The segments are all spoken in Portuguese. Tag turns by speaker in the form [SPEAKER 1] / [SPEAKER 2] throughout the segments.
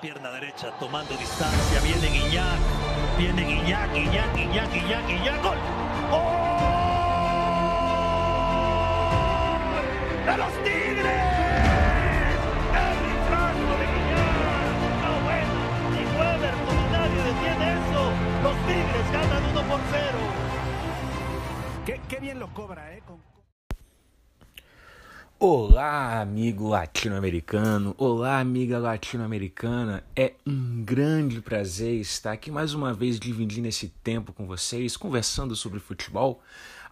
[SPEAKER 1] Pierna derecha tomando distancia, viene Guiñac, viene Guiñac, Guiñac, Guiñac, Guiñac, Guiñac, gol. ¡Gol! ¡De los Tigres! Eso. Los Tigres ganan 1 por 0.
[SPEAKER 2] Qué, qué bien lo cobra, ¿eh? Con...
[SPEAKER 3] Olá, amigo latino-americano. Olá, amiga latino-americana. É um grande prazer estar aqui mais uma vez dividindo esse tempo com vocês, conversando sobre futebol.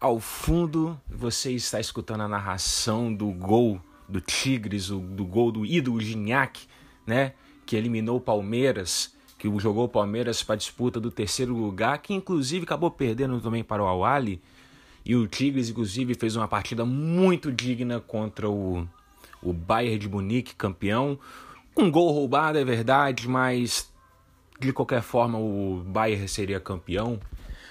[SPEAKER 3] Ao fundo, você está escutando a narração do gol do Tigres, do gol do ídolo Gignac, né? Que eliminou o Palmeiras, que jogou o Palmeiras para a disputa do terceiro lugar, que inclusive acabou perdendo também para o Awali. E o Tigres, inclusive, fez uma partida muito digna contra o, o Bayern de Munique, campeão. Um gol roubado, é verdade, mas de qualquer forma o Bayern seria campeão.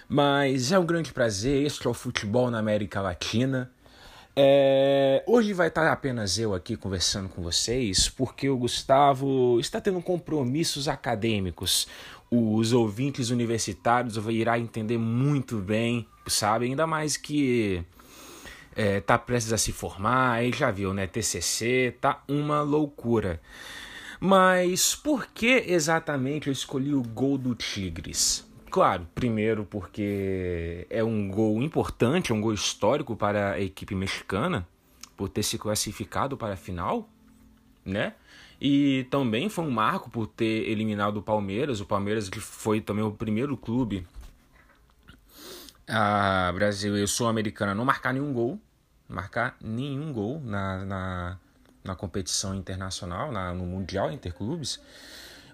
[SPEAKER 3] Mas é um grande prazer, este é o futebol na América Latina. É... Hoje vai estar apenas eu aqui conversando com vocês, porque o Gustavo está tendo compromissos acadêmicos. Os ouvintes universitários irá entender muito bem sabe? Ainda mais que é, tá prestes a se formar, aí já viu, né? TCC, tá uma loucura. Mas por que exatamente eu escolhi o gol do Tigres? Claro, primeiro porque é um gol importante, é um gol histórico para a equipe mexicana, por ter se classificado para a final, né? E também foi um marco por ter eliminado o Palmeiras. O Palmeiras que foi também o primeiro clube a Brasil e Sul-Americana não marcar nenhum gol, marcar nenhum gol na, na, na competição internacional, na, no Mundial Interclubes.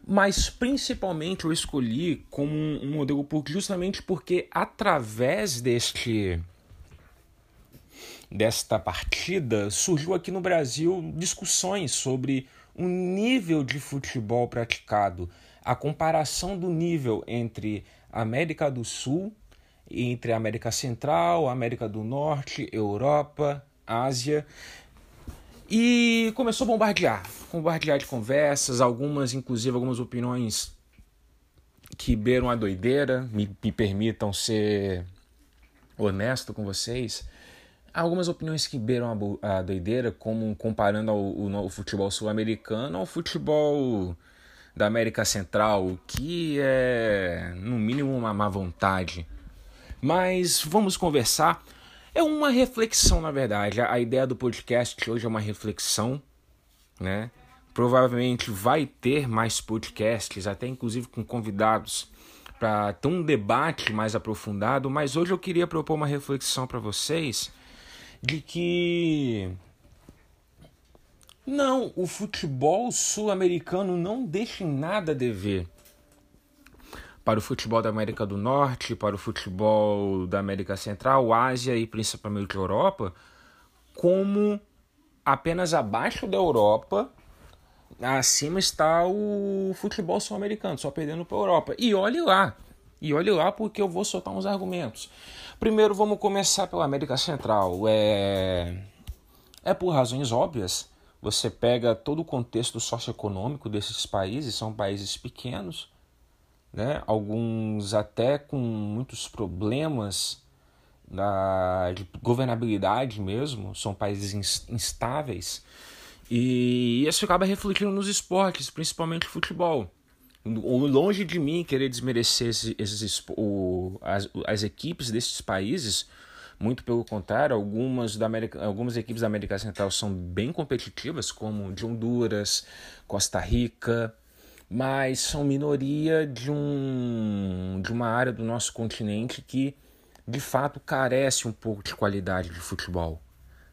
[SPEAKER 3] Mas principalmente eu escolhi como um modelo justamente porque através deste desta partida surgiu aqui no Brasil discussões sobre o nível de futebol praticado, a comparação do nível entre América do Sul entre América Central, América do Norte, Europa, Ásia. E começou a bombardear, bombardear de conversas, algumas, inclusive algumas opiniões que beiram a doideira, me, me permitam ser honesto com vocês. Algumas opiniões que beiram a, a doideira, como comparando ao, o, o futebol sul-americano ao futebol da América Central, que é, no mínimo, uma má vontade. Mas vamos conversar. É uma reflexão, na verdade. A ideia do podcast hoje é uma reflexão, né? Provavelmente vai ter mais podcasts, até inclusive com convidados, para ter um debate mais aprofundado. Mas hoje eu queria propor uma reflexão para vocês de que não, o futebol sul-americano não deixa nada a dever para o futebol da América do Norte, para o futebol da América Central, Ásia e principalmente Europa, como apenas abaixo da Europa, acima está o futebol sul-americano, só perdendo para a Europa. E olhe lá, e olhe lá porque eu vou soltar uns argumentos. Primeiro vamos começar pela América Central. É, é por razões óbvias. Você pega todo o contexto socioeconômico desses países, são países pequenos, né? alguns até com muitos problemas da, de governabilidade mesmo, são países instáveis, e isso acaba refletindo nos esportes, principalmente futebol. Longe de mim querer desmerecer esses, esses o, as, as equipes desses países, muito pelo contrário, algumas, da América, algumas equipes da América Central são bem competitivas, como de Honduras, Costa Rica, mas são minoria de, um, de uma área do nosso continente que de fato carece um pouco de qualidade de futebol,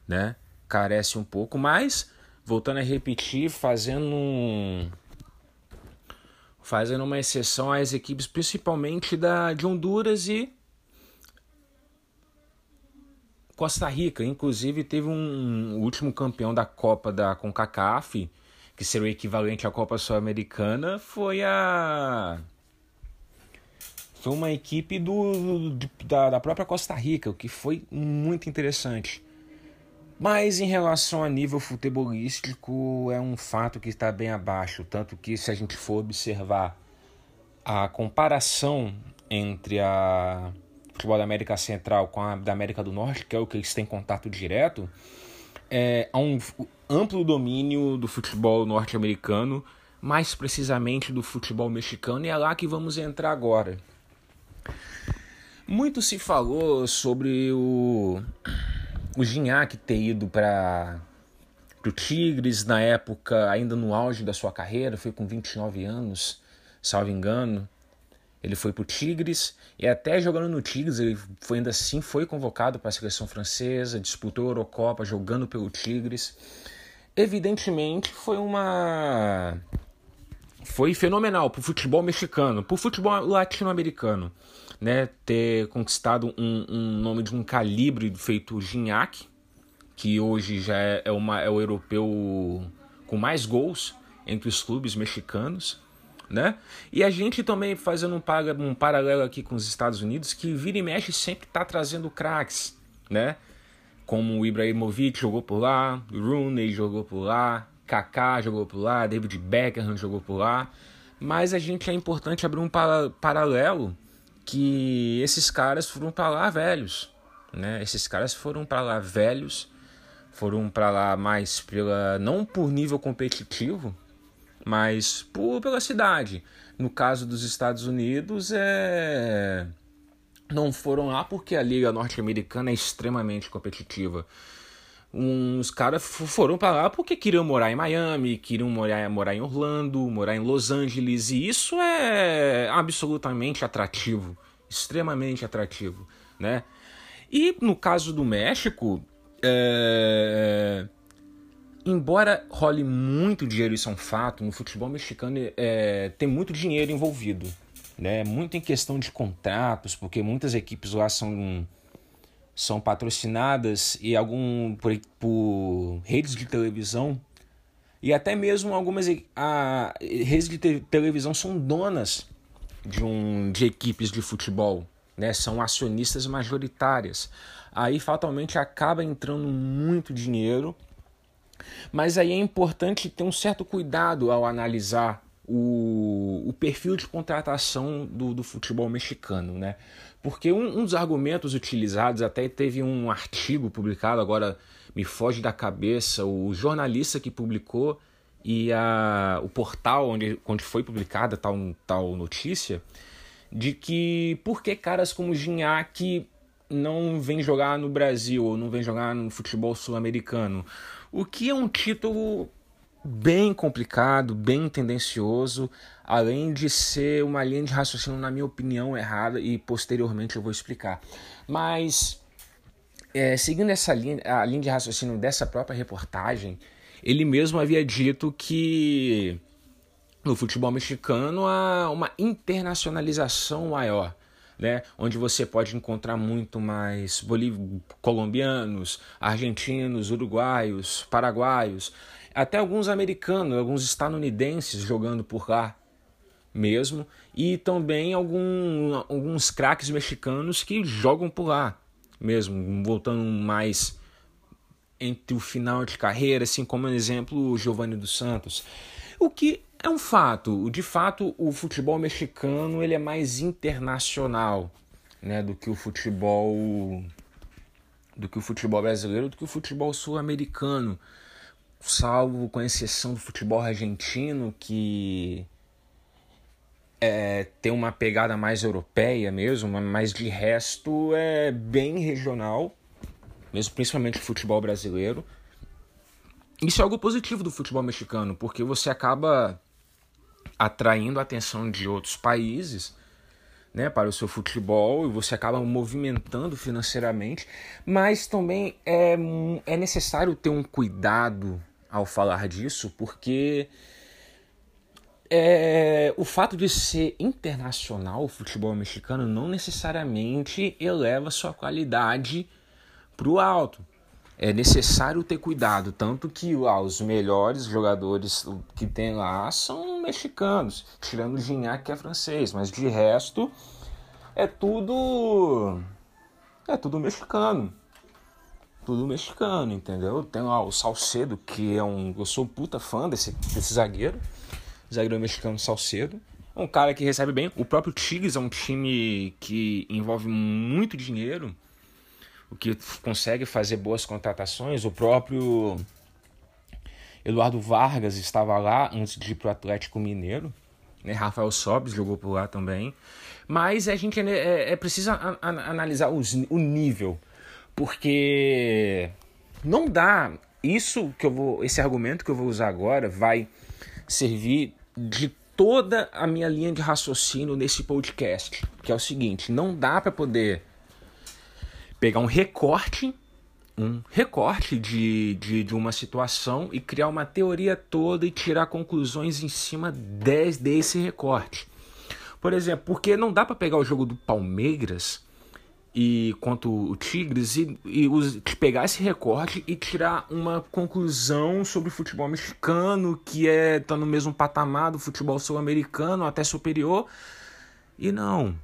[SPEAKER 3] né? Carece um pouco, mas voltando a repetir, fazendo fazendo uma exceção às equipes principalmente da de Honduras e Costa Rica, inclusive teve um, um último campeão da Copa da CONCACAF que seria o equivalente à Copa Sul-Americana, foi a foi uma equipe do, do da, da, própria Costa Rica, o que foi muito interessante. Mas em relação a nível futebolístico, é um fato que está bem abaixo. Tanto que, se a gente for observar a comparação entre a futebol da América Central com a da América do Norte, que é o que eles têm contato direto, é, há um amplo domínio do futebol norte-americano, mais precisamente do futebol mexicano, e é lá que vamos entrar agora. Muito se falou sobre o, o Gignac ter ido para o Tigres na época, ainda no auge da sua carreira, foi com 29 anos, salvo engano. Ele foi para o Tigres e até jogando no Tigres, ele foi, ainda assim foi convocado para a seleção francesa, disputou a Eurocopa jogando pelo Tigres. Evidentemente foi uma. Foi fenomenal para o futebol mexicano, para o futebol latino-americano né, ter conquistado um, um nome de um calibre feito Gignac, que hoje já é, é, uma, é o europeu com mais gols entre os clubes mexicanos. Né? E a gente também fazendo um, um paralelo aqui com os Estados Unidos, que vira e mexe sempre está trazendo craques, né? Como o Ibrahimovic jogou por lá, Rooney jogou por lá, Kaká jogou por lá, David Beckham jogou por lá. Mas a gente é importante abrir um paralelo que esses caras foram para lá velhos, né? Esses caras foram para lá velhos, foram para lá mais pela não por nível competitivo, mas por pela cidade. No caso dos Estados Unidos é não foram lá porque a liga norte-americana é extremamente competitiva. Uns caras foram para lá porque queriam morar em Miami, queriam morar, morar em Orlando, morar em Los Angeles, e isso é absolutamente atrativo, extremamente atrativo, né? E no caso do México, é... embora role muito dinheiro, isso é um fato, no futebol mexicano é... tem muito dinheiro envolvido, né? Muito em questão de contratos, porque muitas equipes lá são são patrocinadas e algum por, por redes de televisão e até mesmo algumas a, redes de te, televisão são donas de, um, de equipes de futebol, né? são acionistas majoritárias. Aí fatalmente acaba entrando muito dinheiro, mas aí é importante ter um certo cuidado ao analisar o, o perfil de contratação do, do futebol mexicano, né? Porque um, um, dos argumentos utilizados, até teve um artigo publicado, agora me foge da cabeça, o jornalista que publicou e a, o portal onde, onde foi publicada tal, tal notícia, de que por que caras como Gignac não vem jogar no Brasil ou não vem jogar no futebol sul-americano. O que é um título bem complicado, bem tendencioso, além de ser uma linha de raciocínio, na minha opinião, errada e posteriormente eu vou explicar. Mas, é, seguindo essa linha, a linha de raciocínio dessa própria reportagem, ele mesmo havia dito que no futebol mexicano há uma internacionalização maior. Né, onde você pode encontrar muito mais boliv... colombianos, argentinos, uruguaios, paraguaios, até alguns americanos, alguns estadunidenses jogando por lá mesmo, e também algum, alguns craques mexicanos que jogam por lá mesmo, voltando mais entre o final de carreira, assim como, por exemplo, o Giovanni dos Santos. O que é um fato. De fato, o futebol mexicano ele é mais internacional né, do que o futebol do que o futebol brasileiro, do que o futebol sul-americano, salvo com exceção do futebol argentino que é, tem uma pegada mais europeia mesmo, mas de resto é bem regional mesmo principalmente o futebol brasileiro. Isso é algo positivo do futebol mexicano, porque você acaba atraindo a atenção de outros países né, para o seu futebol e você acaba movimentando financeiramente, mas também é, é necessário ter um cuidado ao falar disso, porque é, o fato de ser internacional o futebol mexicano não necessariamente eleva sua qualidade para o alto. É necessário ter cuidado, tanto que ah, os melhores jogadores que tem lá são mexicanos, tirando o Gignac que é francês, mas de resto é tudo é tudo mexicano. tudo mexicano, entendeu? Tem lá o Salcedo, que é um. Eu sou puta fã desse, desse zagueiro. Zagueiro mexicano Salcedo. Um cara que recebe bem. O próprio Tigres é um time que envolve muito dinheiro, o que consegue fazer boas contratações. O próprio Eduardo Vargas estava lá antes de ir para o Atlético Mineiro. Né? Rafael Sobis jogou por lá também. Mas a gente é, é preciso a, a, analisar os, o nível, porque não dá. Isso que eu vou, esse argumento que eu vou usar agora vai servir de toda a minha linha de raciocínio nesse podcast, que é o seguinte: não dá para poder pegar um recorte um recorte de, de, de, uma situação e criar uma teoria toda e tirar conclusões em cima de, desse recorte. Por exemplo, porque não dá para pegar o jogo do Palmeiras e quanto o Tigres e, e os, pegar esse recorte e tirar uma conclusão sobre o futebol mexicano que é tá no mesmo patamar do futebol sul-americano, até superior. E não,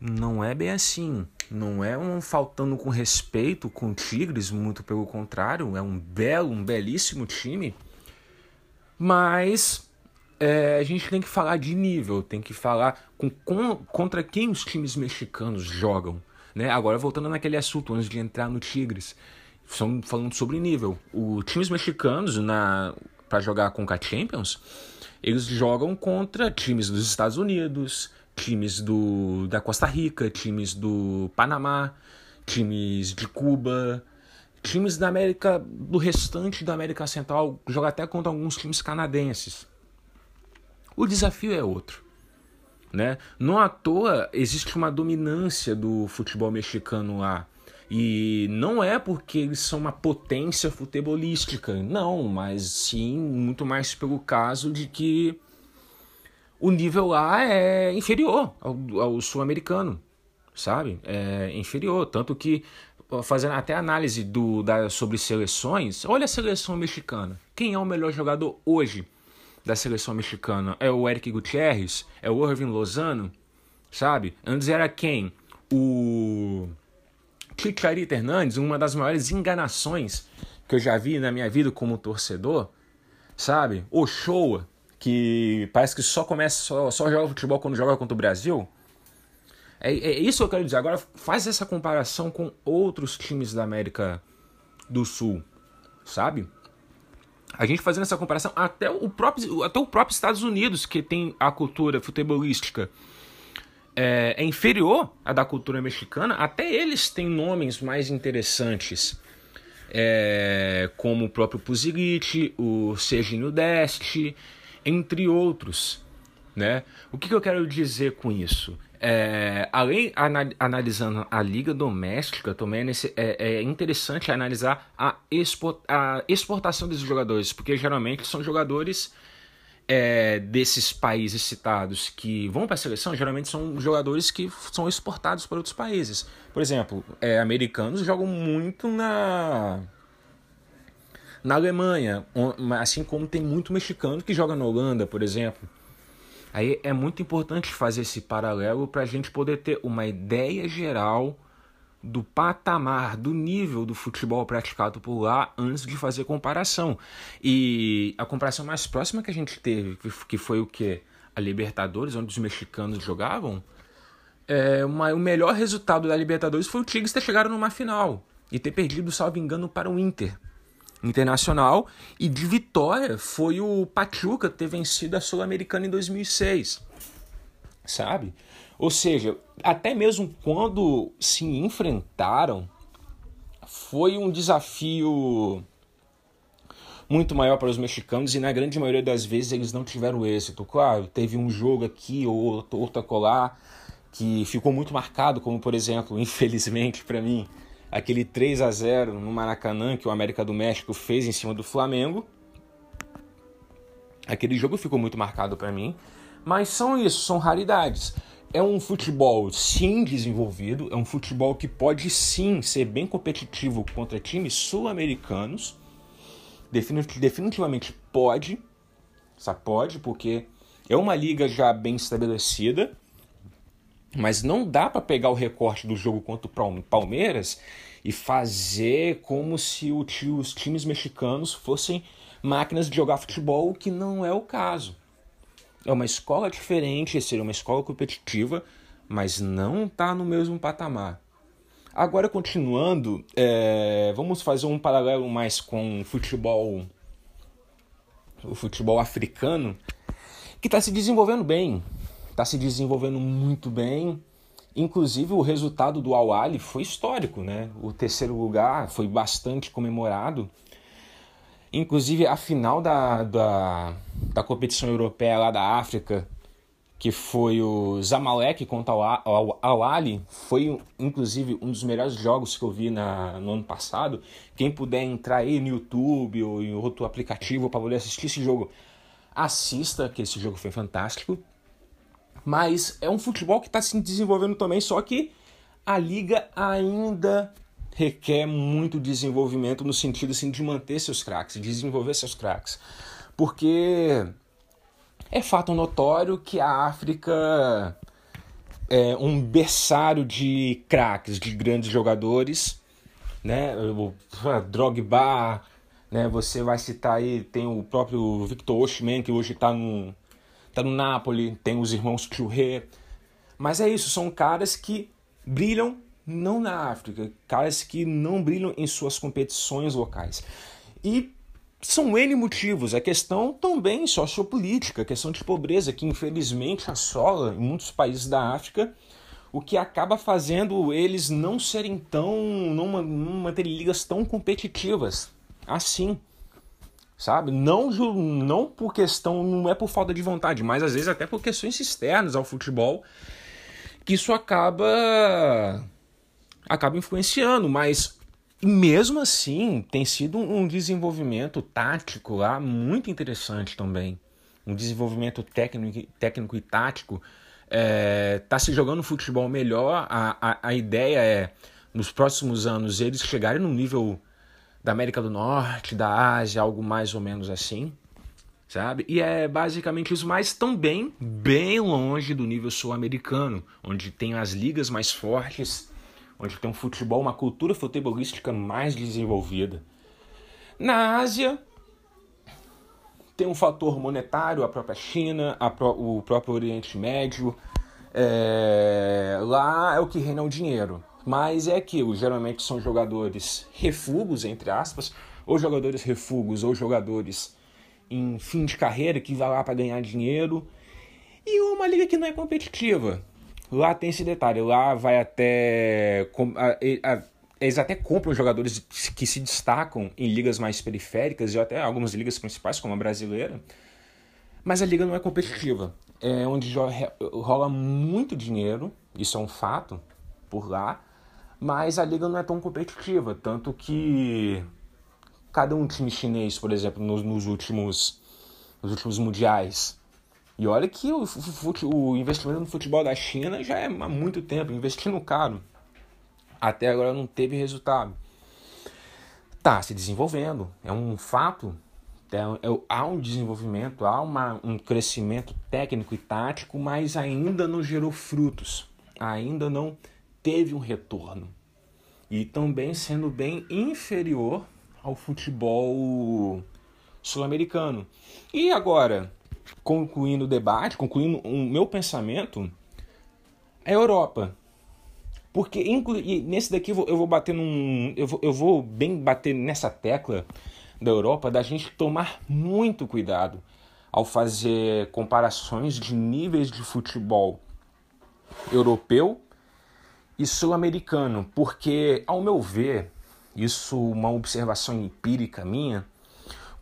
[SPEAKER 3] não é bem assim. Não é um faltando com respeito com o Tigres, muito pelo contrário, é um belo, um belíssimo time. Mas é, a gente tem que falar de nível, tem que falar com, com, contra quem os times mexicanos jogam. Né? Agora, voltando naquele assunto, antes de entrar no Tigres, são falando sobre nível. Os times mexicanos, na para jogar com a Champions, eles jogam contra times dos Estados Unidos, times do, da Costa Rica, times do Panamá, times de Cuba, times da América, do restante da América Central, joga até contra alguns times canadenses. O desafio é outro. Né? Não à toa existe uma dominância do futebol mexicano lá. E não é porque eles são uma potência futebolística, não, mas sim muito mais pelo caso de que o nível lá é inferior ao, ao sul-americano, sabe? É inferior. Tanto que, fazendo até análise do, da, sobre seleções, olha a seleção mexicana. Quem é o melhor jogador hoje da seleção mexicana? É o Eric Gutierrez? É o Irving Lozano? Sabe? Antes era quem? O Chicharito Hernandes, uma das maiores enganações que eu já vi na minha vida como torcedor, sabe? O Showa, que parece que só começa, só, só joga futebol quando joga contra o Brasil. É, é isso que eu quero dizer. Agora faz essa comparação com outros times da América do Sul, sabe? A gente fazendo essa comparação até o próprio, até o próprio Estados Unidos, que tem a cultura futebolística é, é inferior à da cultura mexicana, até eles têm nomes mais interessantes. É, como o próprio Puzigit, o Serginho Deste, entre outros. Né? O que, que eu quero dizer com isso? É, além analisando a liga doméstica, também é, é, é interessante analisar a, export, a, exportação desses jogadores, porque geralmente são jogadores é, desses países citados que vão para a seleção, geralmente são jogadores que são exportados para outros países. Por exemplo, é, americanos jogam muito na na Alemanha, assim como tem muito mexicano que joga na Holanda, por exemplo. Aí é muito importante fazer esse paralelo para a gente poder ter uma ideia geral do patamar, do nível do futebol praticado por lá antes de fazer comparação. E a comparação mais próxima que a gente teve, que foi o que? A Libertadores, onde os mexicanos jogavam. É, uma, o melhor resultado da Libertadores foi o Tigres ter chegado numa final e ter perdido, salvo engano, para o Inter. Internacional e de vitória foi o Pachuca ter vencido a Sul-Americana em 2006. Sabe? Ou seja, até mesmo quando se enfrentaram, foi um desafio muito maior para os mexicanos e na grande maioria das vezes eles não tiveram êxito. Claro, teve um jogo aqui ou outro colar que ficou muito marcado, como por exemplo, infelizmente para mim, aquele 3 a 0 no Maracanã que o América do México fez em cima do Flamengo. Aquele jogo ficou muito marcado para mim, mas são isso, são raridades. É um futebol sim desenvolvido, é um futebol que pode sim ser bem competitivo contra times sul-americanos. Definitivamente pode, só pode, porque é uma liga já bem estabelecida Mas não dá para pegar o recorte do jogo contra o Palmeiras e fazer como se os times mexicanos fossem máquinas de jogar futebol, o que não é o caso. É uma escola diferente, seria uma escola competitiva, mas não está no mesmo patamar. Agora, continuando, é, vamos fazer um paralelo mais com o futebol, o futebol africano, que está se desenvolvendo bem, está se desenvolvendo muito bem. Inclusive, o resultado do Al foi histórico, né? O terceiro lugar foi bastante comemorado. Inclusive, a final da, da, da competição europeia lá da África, que foi o Zamalek contra o Al-Ali, foi inclusive um dos melhores jogos que eu vi na, no ano passado. Quem puder entrar aí no YouTube ou em outro aplicativo para poder assistir esse jogo, assista, que esse jogo foi fantástico. Mas é um futebol que está se desenvolvendo também, só que a liga ainda requer muito desenvolvimento no sentido assim, de manter seus craques, desenvolver seus craques. Porque é fato notório que a África é um berçário de craques, de grandes jogadores, né? Drogba, né? Você vai citar aí, tem o próprio Victor Osimhen, que hoje está no, tá no Napoli, tem os irmãos Touré. Mas é isso, são caras que brilham não na África, caras que não brilham em suas competições locais. E são N motivos. A questão também sociopolítica, a questão de pobreza, que infelizmente assola em muitos países da África, o que acaba fazendo eles não serem tão. não, não manterem ligas tão competitivas assim. Sabe? Não, não por questão. não é por falta de vontade, mas às vezes até por questões externas ao futebol, que isso acaba. acaba influenciando, mas mesmo assim, tem sido um desenvolvimento tático lá muito interessante também. Um desenvolvimento técnico, técnico e tático. É, tá se jogando futebol melhor. A, a, a ideia é, nos próximos anos, eles chegarem no nível da América do Norte, da Ásia, algo mais ou menos assim. Sabe? E é basicamente isso, mas também bem longe do nível sul-americano, onde tem as ligas mais fortes onde tem um futebol, uma cultura futebolística mais desenvolvida. Na Ásia, tem um fator monetário, a própria China, a o próprio Oriente Médio. É, lá é o que reina o dinheiro. Mas é aquilo, geralmente são jogadores refugos, entre aspas, ou jogadores refugos, ou jogadores em fim de carreira que vai lá para ganhar dinheiro. E uma liga que não é competitiva. Lá tem esse detalhe, lá vai até. Eles até compram jogadores que se destacam em ligas mais periféricas e até algumas ligas principais, como a brasileira. Mas a liga não é competitiva. É onde rola muito dinheiro, isso é um fato, por lá. Mas a liga não é tão competitiva. Tanto que cada um time chinês, por exemplo, nos, nos últimos, nos últimos mundiais, e olha que o, o investimento no futebol da China já é há muito tempo, investindo caro. Até agora não teve resultado. Tá se desenvolvendo, é um fato. É, é, há um desenvolvimento, há uma, um crescimento técnico e tático, mas ainda não gerou frutos, ainda não teve um retorno. E também sendo bem inferior ao futebol sul-americano. E agora, concluindo o debate, concluindo o meu pensamento, a Europa. Porque nesse daqui eu vou, eu vou bater num. Eu vou, eu vou bem bater nessa tecla da Europa da gente tomar muito cuidado ao fazer comparações de níveis de futebol europeu e sul-americano, porque, ao meu ver, isso uma observação empírica minha,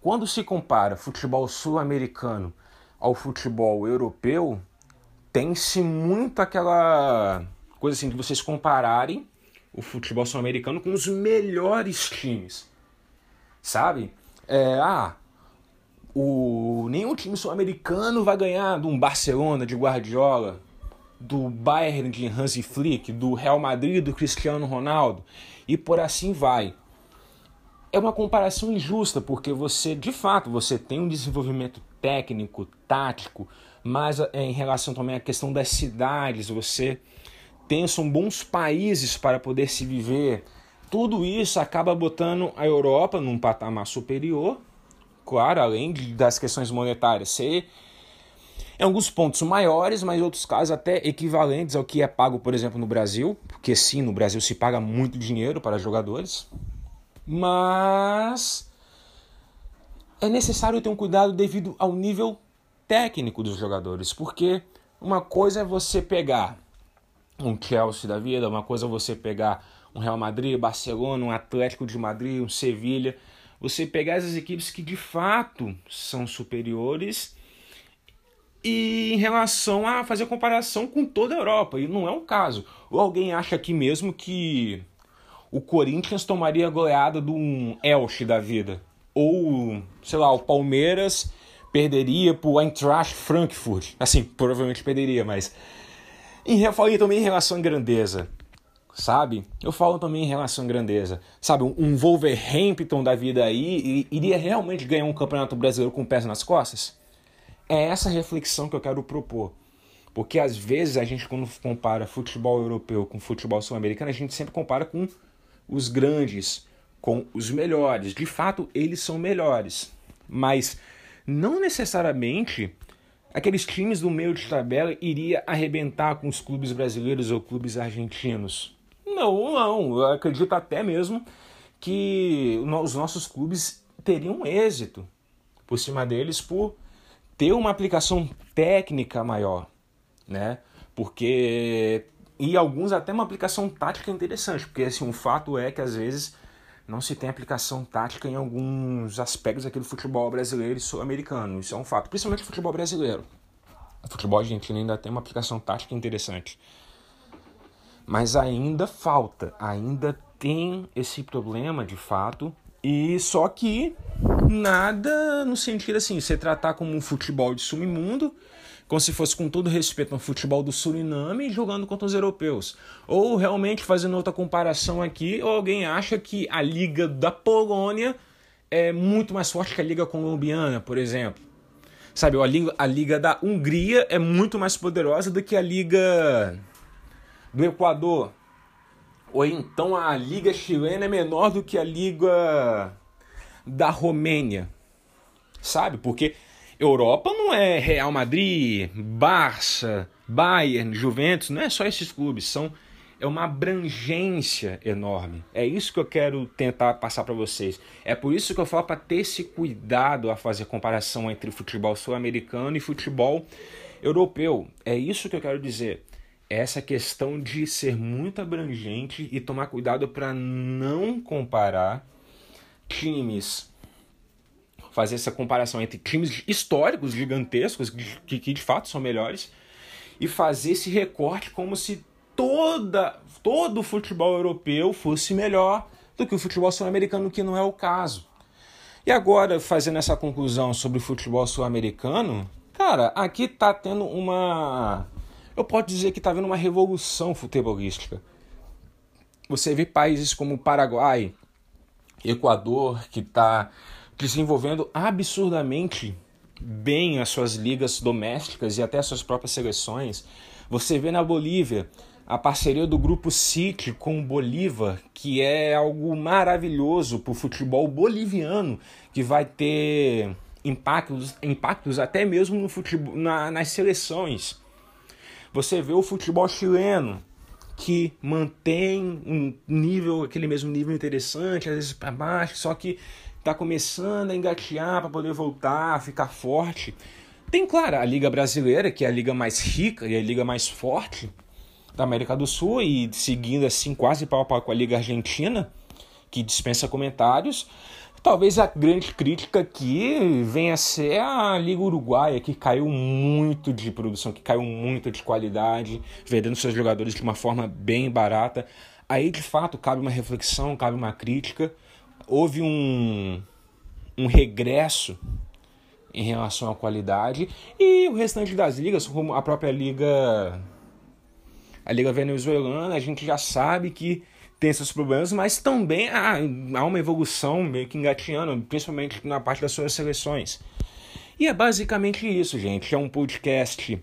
[SPEAKER 3] quando se compara futebol sul-americano ao futebol europeu, tem-se muito aquela coisa assim de vocês compararem o futebol sul-americano com os melhores times. Sabe? É, ah, o, nenhum time sul-americano vai ganhar de um Barcelona de Guardiola, do Bayern de Hansi Flick, do Real Madrid do Cristiano Ronaldo e por assim vai. É uma comparação injusta porque você, de fato, você tem um desenvolvimento técnico, tático, mas é, em relação também à questão das cidades, você tem são bons países para poder se viver. Tudo isso acaba botando a Europa num patamar superior, claro, além das questões monetárias ser em alguns pontos maiores, mas em outros casos até equivalentes ao que é pago, por exemplo, no Brasil, porque sim, no Brasil se paga muito dinheiro para jogadores, mas é necessário ter um cuidado devido ao nível técnico dos jogadores, porque uma coisa é você pegar um Chelsea da vida, uma coisa é você pegar um Real Madrid, Barcelona, um Atlético de Madrid, um Sevilha, você pegar essas equipes que de fato são superiores e em relação a fazer comparação com toda a Europa, e não é um caso. Ou alguém acha aqui mesmo que o Corinthians tomaria a goleada de um Elche da vida, ou, sei lá, o Palmeiras perderia pro Eintracht Frankfurt. Assim, provavelmente perderia, mas. Em, eu falei também em relação à grandeza, sabe? Eu falo também em relação à grandeza. Sabe, um Wolverhampton da vida aí iria realmente ganhar um campeonato brasileiro com pés nas costas? É essa reflexão que eu quero propor. Porque às vezes a gente, quando compara futebol europeu com futebol sul-americano, a gente sempre compara com os grandes, com os melhores. De fato, eles são melhores. Mas não necessariamente aqueles times do meio de tabela iria arrebentar com os clubes brasileiros ou clubes argentinos. Não, não. Eu acredito até mesmo que os nossos clubes teriam êxito por cima deles por ter uma aplicação técnica maior, né? Porque e alguns até uma aplicação tática interessante, porque assim, um fato é que às vezes não se tem aplicação tática em alguns aspectos aqui do futebol brasileiro e sul-americano. Isso é um fato, principalmente o futebol brasileiro. O futebol argentino ainda tem uma aplicação tática interessante. Mas ainda falta, ainda tem esse problema de fato. E só que nada no sentido assim, você tratar como um futebol de submundo como se fosse com todo respeito um futebol do Suriname jogando contra os europeus. Ou realmente fazendo outra comparação aqui, ou alguém acha que a liga da Polônia é muito mais forte que a liga colombiana, por exemplo. Sabe, a liga, a liga da Hungria é muito mais poderosa do que a liga do Equador. Ou então a liga chilena é menor do que a liga da Romênia. Sabe? Porque Europa não é Real Madrid, Barça, Bayern, Juventus, não é só esses clubes, são é uma abrangência enorme. É isso que eu quero tentar passar para vocês. É por isso que eu falo para ter esse cuidado a fazer comparação entre futebol sul-americano e futebol europeu. É isso que eu quero dizer. Essa questão de ser muito abrangente e tomar cuidado para não comparar times fazer essa comparação entre times históricos gigantescos, que, que de fato são melhores, e fazer esse recorte como se toda, todo o futebol europeu fosse melhor do que o futebol sul-americano, que não é o caso. E agora, fazendo essa conclusão sobre o futebol sul-americano, cara, aqui tá tendo uma. Eu posso dizer que tá havendo uma revolução futebolística. Você vê países como Paraguai, Equador, que tá desenvolvendo absurdamente bem as suas ligas domésticas e até as suas próprias seleções. Você vê na Bolívia a parceria do grupo City com o Bolívar, que é algo maravilhoso para o futebol boliviano, que vai ter impactos, impactos até mesmo no futebol, na, nas seleções. Você vê o futebol chileno, que mantém um nível, aquele mesmo nível interessante, às vezes para baixo, só que está começando a engatear para poder voltar, ficar forte. Tem, claro, a Liga Brasileira, que é a liga mais rica e a liga mais forte da América do Sul, e seguindo assim quase pau a pau com a Liga Argentina, que dispensa comentários. Talvez a grande crítica aqui venha a ser a Liga Uruguaia, que caiu muito de produção, que caiu muito de qualidade, vendendo seus jogadores de uma forma bem barata. Aí, de fato, cabe uma reflexão, cabe uma crítica houve um, um regresso em relação à qualidade e o restante das ligas, como a própria liga a liga venezuelana, a gente já sabe que tem esses problemas, mas também há, há uma evolução meio que engatinhando, principalmente na parte das suas seleções. E é basicamente isso, gente. É um podcast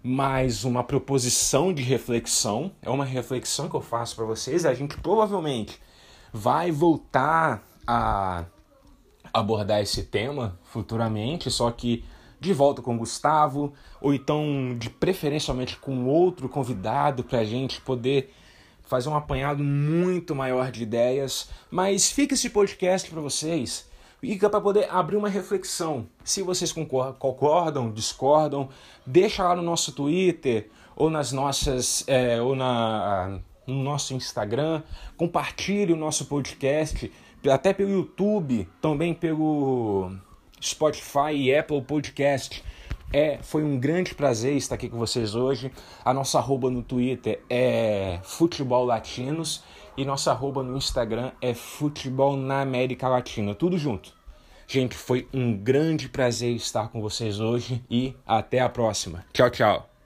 [SPEAKER 3] mais uma proposição de reflexão. É uma reflexão que eu faço para vocês. A gente provavelmente vai voltar a abordar esse tema futuramente, só que de volta com o Gustavo, ou então de preferencialmente com outro convidado para a gente poder fazer um apanhado muito maior de ideias. Mas fica esse podcast para vocês. Fica para poder abrir uma reflexão. Se vocês concordam, discordam, deixa lá no nosso Twitter ou nas nossas é, ou na no nosso Instagram, compartilhe o nosso podcast até pelo YouTube, também pelo Spotify e Apple Podcast. É, foi um grande prazer estar aqui com vocês hoje. A nossa arroba no Twitter é Futebol Latinos e nossa arroba no Instagram é Futebol na América Latina. Tudo junto. Gente, foi um grande prazer estar com vocês hoje e até a próxima. Tchau, tchau.